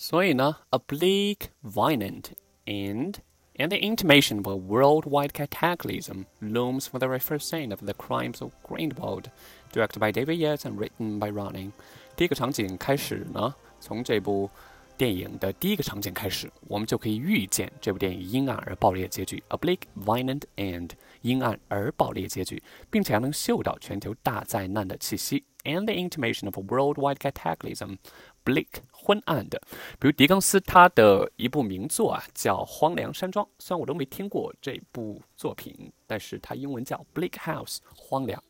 所以呢，a bleak, violent, and and the intimation of a worldwide cataclysm looms for the very first scene of the crimes of Grindelwald, directed by David Yates and written by Ronning。第一个场景开始呢，从这部电影的第一个场景开始，我们就可以预见这部电影阴暗而暴烈的结局，a bleak, violent, and 阴暗而暴烈结局，并且还能嗅到全球大灾难的气息，and the intimation of a worldwide cataclysm。 bleak 昏暗的，比如狄更斯他的一部名作啊，叫《荒凉山庄》。虽然我都没听过这部作品，但是它英文叫《Bleak House》荒凉。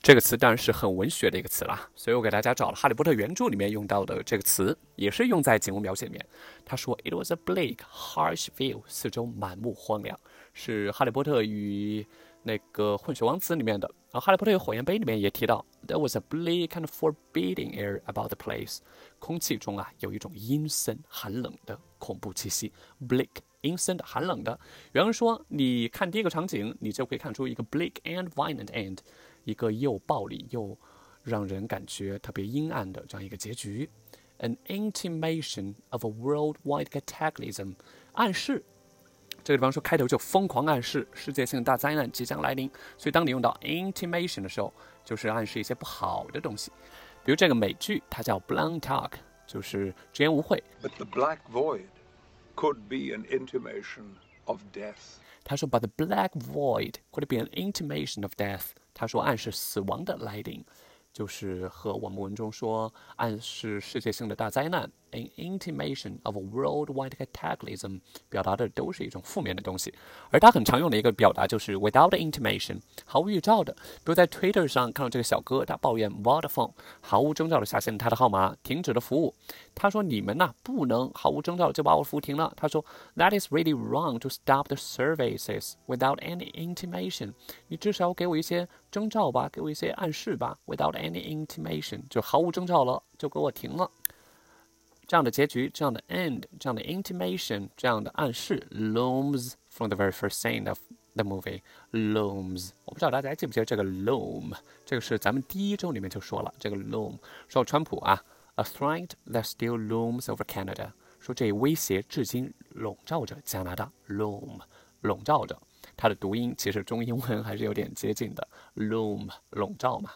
这个词当然是很文学的一个词啦，所以我给大家找了《哈利波特》原著里面用到的这个词，也是用在景物描写里面。他说：“It was a bleak, harsh view，四周满目荒凉。”是《哈利波特与那个混血王子》里面的。然后《哈利波特与火焰杯》里面也提到，There was a bleak and forbidding air about the place。空气中啊有一种阴森寒冷的恐怖气息。Bleak，阴森的、寒冷的。有人说，你看第一个场景，你就可以看出一个 bleak and violent end。一个又暴力又让人感觉特别阴暗的这样一个结局，an intimation of a worldwide cataclysm，暗示这个地方说开头就疯狂暗示世界性大灾难即将来临，所以当你用到 intimation 的时候，就是暗示一些不好的东西。比如这个美剧，它叫 Blunt Talk，就是直言无讳。But the black void could be an intimation of death。他说，But the black void could be an intimation of death。他说，暗示死亡的来临，就是和我们文中说暗示世界性的大灾难。An intimation of worldwide cataclysm，表达的都是一种负面的东西，而他很常用的一个表达就是 without intimation，毫无预兆的。比如在 Twitter 上看到这个小哥，他抱怨 Vodafone 毫无征兆的下线他的号码，停止了服务。他说：“你们呐，不能毫无征兆就把我服务停了。”他说：“That is really wrong to stop the services without any intimation。你至少给我一些征兆吧，给我一些暗示吧。Without any intimation，就毫无征兆了，就给我停了。”这样的结局，这样的 end，这样的 intimation，这样的暗示 looms from the very first scene of the movie looms。我不知道大家还记不记得这个 loom，这个是咱们第一周里面就说了，这个 loom 说川普啊，a threat that still looms over Canada，说这一威胁至今笼罩着加拿大，loom 笼罩着，它的读音其实中英文还是有点接近的，loom 笼罩嘛。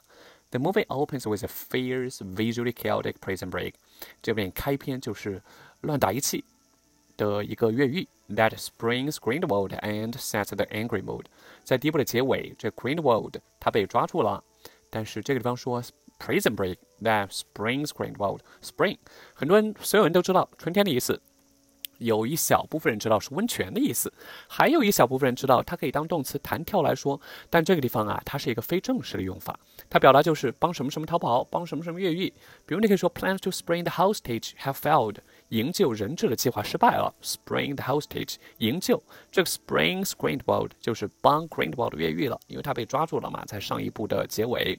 The movie opens with a fierce, visually chaotic prison break。这边开篇就是乱打一气的一个越狱，that springs Grindelwald and sets the angry mood。在第一部的结尾，这 Grindelwald 他被抓住了，但是这个地方说 prison break that springs Grindelwald。Spring，很多人所有人都知道春天的意思。 有一小部分人知道是温泉的意思，还有一小部分人知道它可以当动词弹跳来说。但这个地方啊，它是一个非正式的用法，它表达就是帮什么什么逃跑，帮什么什么越狱。比如你可以说，plans to spring the hostage have failed，营救人质的计划失败了。spring the hostage，营救这个 spring Grindelwald 就是帮 Grindelwald 越狱了，因为他被抓住了嘛，在上一部的结尾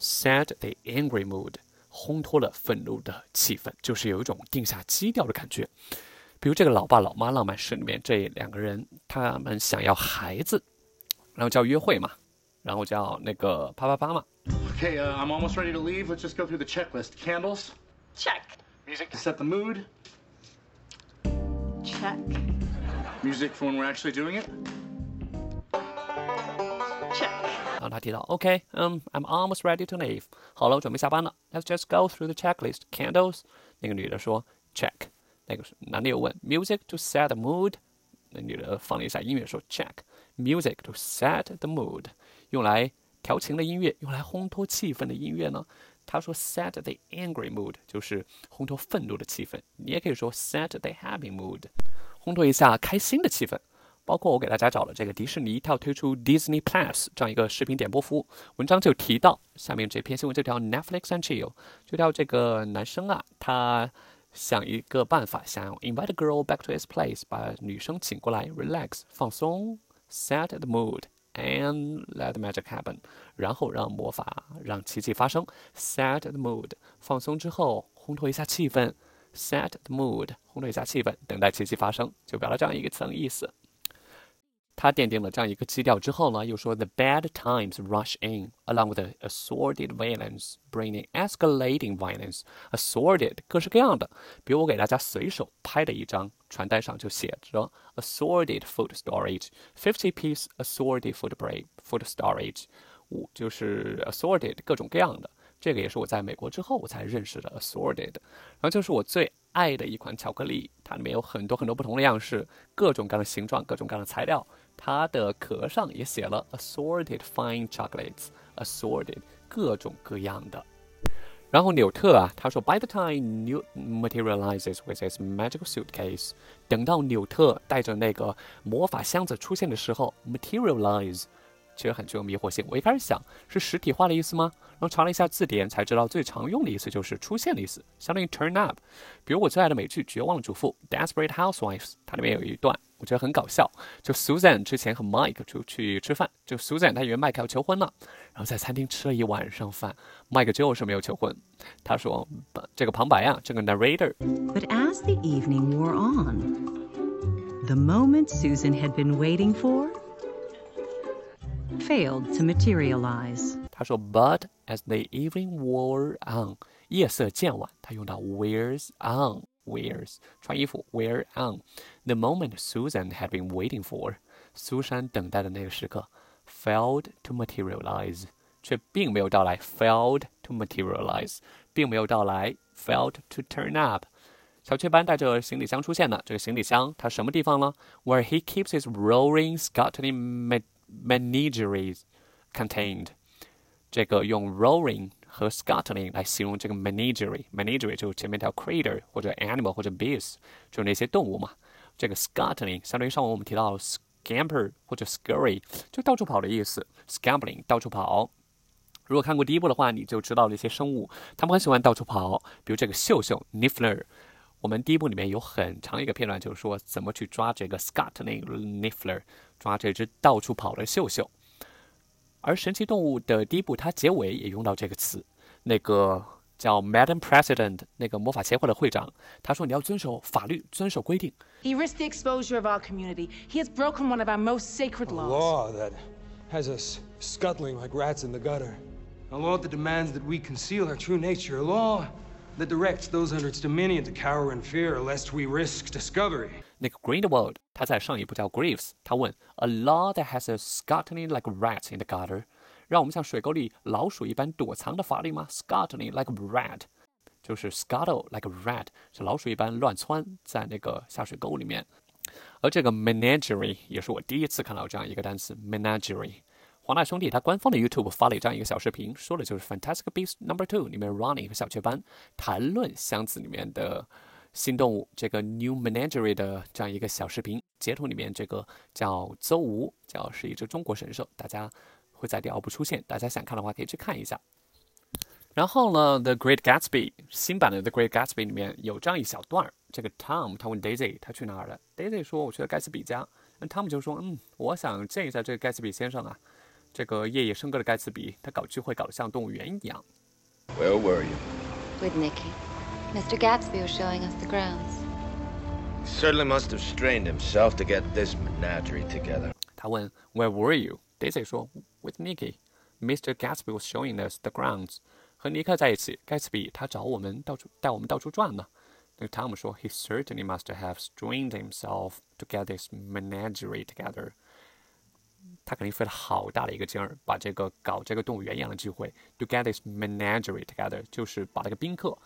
，set the angry mood，烘托了愤怒的气氛，就是有一种定下基调的感觉。比如这个《老爸老妈浪漫史》里面这两个人，他们想要孩子，然后叫约会嘛，然后叫那个啪啪啪嘛。Okay, uh, I'm almost ready to leave. Let's just go through the checklist. Candles. Check. Music to set the mood. Check. Music for when we're actually doing it. Check. 然后他提到，OK，嗯、um,，I'm almost ready to leave。好了，我准备下班了。Let's just go through the checklist. Candles。那个女的说，Check。那个男的又问，Music to set the mood。那女的放了一下音乐说，Check。Music to set the mood，用来调情的音乐，用来烘托气氛的音乐呢？他说，set the angry mood，就是烘托愤怒的气氛。你也可以说 set the happy mood，烘托一下开心的气氛。包括我给大家找了这个迪士尼，它要推出 Disney Plus 这样一个视频点播服务，文章就提到下面这篇新闻，这条 Netflix and chill，这条这个男生啊，他。想一个办法，想要 invite a girl back to his place，把女生请过来，relax 放松，set the mood and let the magic happen，然后让魔法让奇迹发生，set the mood 放松之后烘托一下气氛，set the mood 烘托一下气氛，等待奇迹发生，就表达这样一个层意思。他奠定了这样一个基调之后呢，又说 The bad times rush in along with the assorted violence, bringing escalating violence. Assorted 各式各样的，比如我给大家随手拍的一张传单上就写着 assorted food storage, fifty piece assorted food break food storage，五就是 assorted 各种各样的。这个也是我在美国之后我才认识的 assorted，然后就是我最爱的一款巧克力，它里面有很多很多不同的样式，各种各样的形状，各种各样的材料。它的壳上也写了 assorted fine chocolates，assorted 各种各样的。然后纽特啊，他说，By the time new materializes with his magical suitcase，等到纽特带着那个魔法箱子出现的时候，materialize。其实很具有迷惑性。我一开始想是实体化的意思吗？然后查了一下字典，才知道最常用的意思就是出现的意思，相当于 turn up。比如我最爱的美剧《绝望的主妇》（Desperate Housewives），它里面有一段。我觉得很搞笑，就 Susan 之前和 Mike 出去吃饭，就 Susan 她以为 Mike 要求婚了，然后在餐厅吃了一晚上饭，Mike 就是没有求婚。他说这个旁白啊，这个 narrator。But as the evening wore on, the moment Susan had been waiting for failed to materialize. 他说，But as the evening wore on，夜色渐晚，他用到 wears on。wears 穿衣服 wear on the moment Susan had been waiting for，苏珊等待的那个时刻 failed to materialize，却并没有到来 failed to materialize，并没有到来 failed to turn up。小雀斑带着行李箱出现了，这个行李箱它什么地方呢？Where he keeps his roaring Scotland menagerie contained。这个用 roaring 和 scuttling 来形容这个 menagerie，menagerie 就前面条 crater 或者 animal 或者 beast，就那些动物嘛。这个 scuttling 相当于上午我们提到 scamper 或者 scurry，就到处跑的意思。，scambling 到处跑。如果看过第一部的话，你就知道那些生物，它们很喜欢到处跑。比如这个秀秀 niffler，我们第一部里面有很长一个片段，就是说怎么去抓这个 scuttling niffler，抓这只到处跑的秀秀。而神奇动物的第一部，它结尾也用到这个词。那个叫 Madam President 那个魔法协会的会长，他说你要遵守法律，遵守规定。He risked the exposure of our community. He has broken one of our most sacred laws. A law that has us scuttling like rats in the gutter. A law that demands that we conceal our true nature. A law that directs those under its dominion to cower in fear lest we risk discovery. 那个 Grindelwald，他在上一部叫 Greaves，他问 A law that has a scuttling like rats in the gutter，让我们像水沟里老鼠一般躲藏的法律吗？Scuttling like a rat，就是 scuttle like a rat，是老鼠一般乱窜在那个下水沟里面。而这个 menagerie 也是我第一次看到这样一个单词 menagerie。 华纳兄弟他官方的 YouTube 发了这样一个小视频，说的就是 Fantastic Beasts Number Two 里面 Ronnie 和小雀斑谈论箱子里面的。新动物这个 New Menagerie 的这样一个小视频截图里面，这个叫邹吴，叫是一只中国神兽，大家会在第二部出现，大家想看的话可以去看一下。然后呢，《The Great Gatsby》新版的《The Great Gatsby》里面有这样一小段儿，这个 Tom 他问 Daisy 他去哪儿了，Daisy 说我去了盖茨比家，那 Tom 就说嗯，我想见一下这个盖茨比先生啊，这个夜夜笙歌的盖茨比，他搞聚会搞得像动物园一样。Where were you? With Nicky. Mr. Gatsby was showing us the grounds. He certainly must have strained himself to get this menagerie together. 他问 Where were you? Daisy 说 With Nicky. Mr. Gatsby was showing us the grounds. 和尼克在一起，盖茨比他找我们到处带我们到处转呢。那个汤姆说 He certainly must have strained himself to get this menagerie together. 他肯定费了好大的一个劲儿，把这个搞这个动物园一样的聚会，to get this menagerie together，就是把那个宾客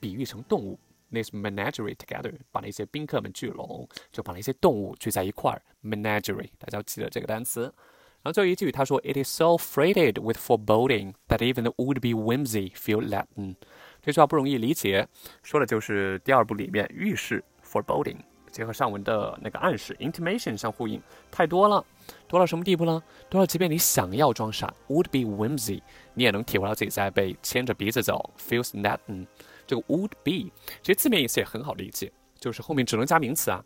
比喻成动物，this menagerie together，把那些宾客们聚拢，就把那些动物聚在一块儿，menagerie，大家要记得这个单词。然后最后一句他说，It is so freighted with foreboding that even the would-be whimsy feel Latin。这句话不容易理解，说的就是第二部里面预示 foreboding，结合上文的那个暗示 intimation 相呼应，太多了，多到什么地步呢？多到即便你想要装傻 would-be whimsy，你也能体会到自己在被牵着鼻子走，feels Latin。这个 would be，其实字面意思也很好理解，就是后面只能加名词啊，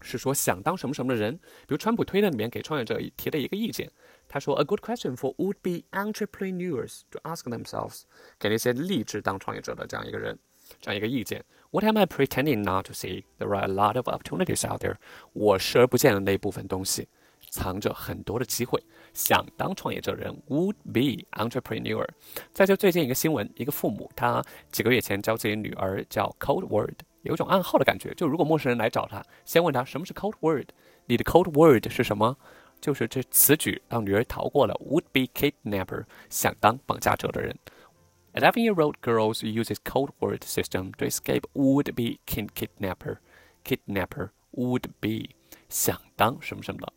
是说想当什么什么的人。比如川普推特里面给创业者提的一个意见，他说 A good question for would be entrepreneurs to ask themselves，给那些立志当创业者的这样一个人，这样一个意见。What am I pretending not to see? There are a lot of opportunities out there。我视而不见的那一部分东西，藏着很多的机会，想当创业者的人 would be entrepreneur。再就最近一个新闻，一个父母他几个月前教自己女儿叫 code word，有一种暗号的感觉，就如果陌生人来找他，先问他什么是 code word，你的 code word 是什么？就是这此举让女儿逃过了 would be kidnapper，想当绑架者的人。Eleven-year-old girls uses code word system to escape would be kid kidnapper. Kidnapper would be 想当什么什么的。